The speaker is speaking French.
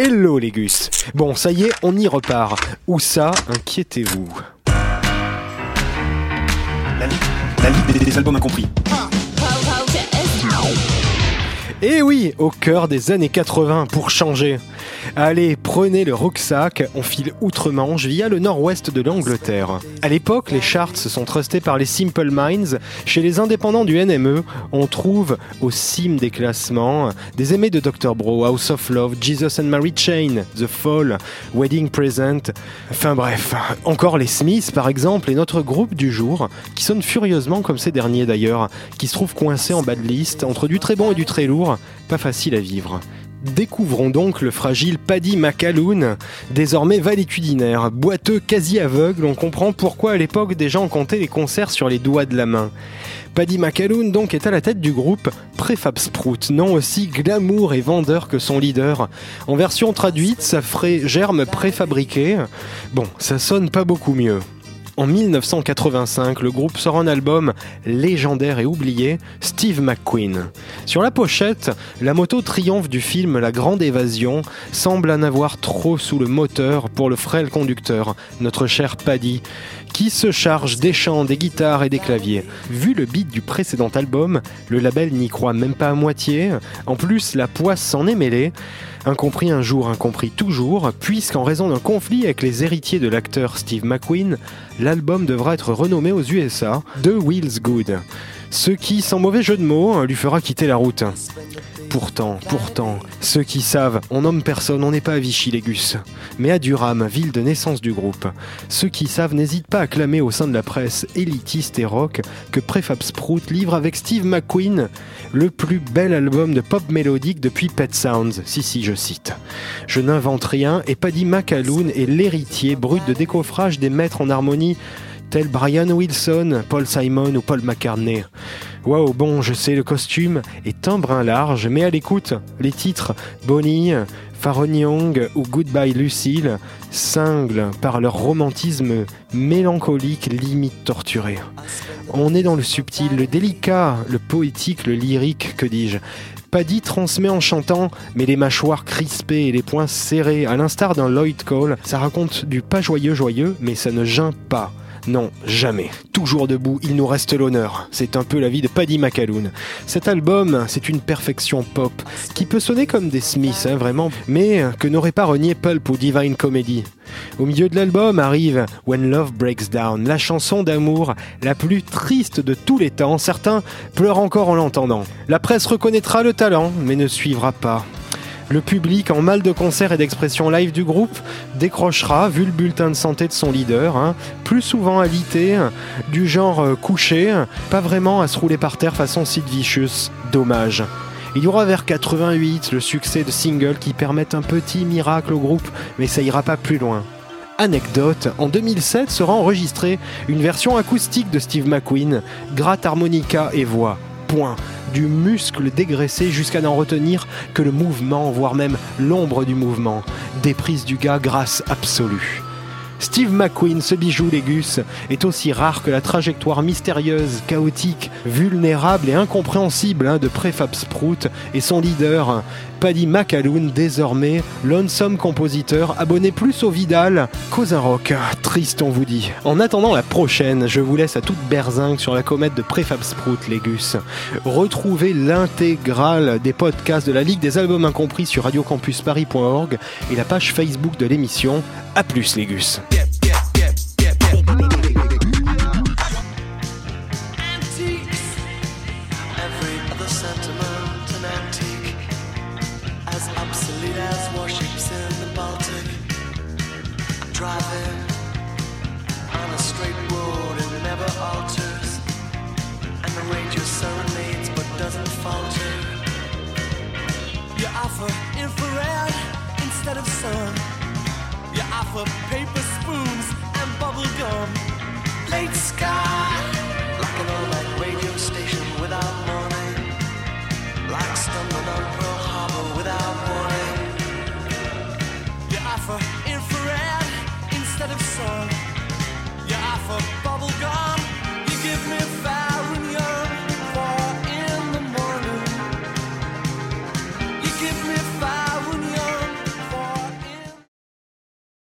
Hello les gus Bon, ça y est, on y repart. Où ça Inquiétez-vous? La Ligue, la des, des albums incompris. Et Eh oui, au cœur des années 80 pour changer. Allez, prenez le rucksack, on file outre-Manche via le nord-ouest de l'Angleterre. À l'époque, les charts sont trustés par les Simple Minds. Chez les indépendants du NME, on trouve au cime des classements des aimés de Dr. Bro, House of Love, Jesus and Mary Chain, The Fall, Wedding Present. Enfin bref, encore les Smiths par exemple et notre groupe du jour, qui sonne furieusement comme ces derniers d'ailleurs, qui se trouve coincé en bas de liste entre du très bon et du très lourd, pas facile à vivre. Découvrons donc le fragile Paddy McAloon, désormais valétudinaire, boiteux, quasi aveugle, on comprend pourquoi à l'époque des gens comptaient les concerts sur les doigts de la main. Paddy McAloon donc est à la tête du groupe Prefab Sprout, nom aussi glamour et vendeur que son leader. En version traduite, ça ferait germe préfabriqué. Bon, ça sonne pas beaucoup mieux. En 1985, le groupe sort un album légendaire et oublié, Steve McQueen. Sur la pochette, la moto triomphe du film La Grande Évasion semble en avoir trop sous le moteur pour le frêle conducteur, notre cher Paddy, qui se charge des chants, des guitares et des claviers. Vu le beat du précédent album, le label n'y croit même pas à moitié. En plus, la poisse s'en est mêlée. Incompris un jour, incompris toujours, puisqu'en raison d'un conflit avec les héritiers de l'acteur Steve McQueen, l'album devra être renommé aux USA The Wheels Good. Ce qui, sans mauvais jeu de mots, lui fera quitter la route. Pourtant, pourtant, ceux qui savent, on nomme personne, on n'est pas à Vichy les Gus, mais à Durham, ville de naissance du groupe. Ceux qui savent n'hésitent pas à clamer au sein de la presse élitiste et rock que Prefab Sprout livre avec Steve McQueen le plus bel album de pop mélodique depuis Pet Sounds. Si, si, je cite. Je n'invente rien et Paddy McAloon est l'héritier brut de décoffrage des maîtres en harmonie tels Brian Wilson, Paul Simon ou Paul McCartney. Waouh, bon, je sais, le costume est un brin large, mais à l'écoute, les titres Bonnie, Pharon Young ou Goodbye Lucille cinglent par leur romantisme mélancolique, limite torturé. On est dans le subtil, le délicat, le poétique, le lyrique, que dis-je. Paddy transmet en chantant, mais les mâchoires crispées et les poings serrés, à l'instar d'un Lloyd Cole, ça raconte du pas joyeux joyeux, mais ça ne geint pas. Non, jamais. Toujours debout, il nous reste l'honneur. C'est un peu la vie de Paddy McAloon. Cet album, c'est une perfection pop, qui peut sonner comme des Smiths, hein, vraiment, mais que n'aurait pas renié Pulp ou Divine Comedy. Au milieu de l'album arrive When Love Breaks Down, la chanson d'amour la plus triste de tous les temps. Certains pleurent encore en l'entendant. La presse reconnaîtra le talent, mais ne suivra pas. Le public, en mal de concert et d'expression live du groupe, décrochera, vu le bulletin de santé de son leader, hein, plus souvent alité, du genre euh, couché, pas vraiment à se rouler par terre façon Sid Vicious. Dommage. Il y aura vers 88 le succès de singles qui permettent un petit miracle au groupe, mais ça ira pas plus loin. Anecdote, en 2007 sera enregistrée une version acoustique de Steve McQueen, gratte harmonica et voix. Du muscle dégraissé jusqu'à n'en retenir que le mouvement, voire même l'ombre du mouvement. Déprise du gars grâce absolue. Steve McQueen, ce bijou légus, est aussi rare que la trajectoire mystérieuse, chaotique, vulnérable et incompréhensible hein, de Prefab Sprout et son leader, Paddy McAloon, désormais lonesome compositeur, abonné plus au Vidal qu'aux rock. Triste, on vous dit. En attendant la prochaine, je vous laisse à toute berzingue sur la comète de Prefab Sprout, légus. Retrouvez l'intégrale des podcasts de la Ligue des Albums Incompris sur radiocampusparis.org et la page Facebook de l'émission. A plus, légus. Sky.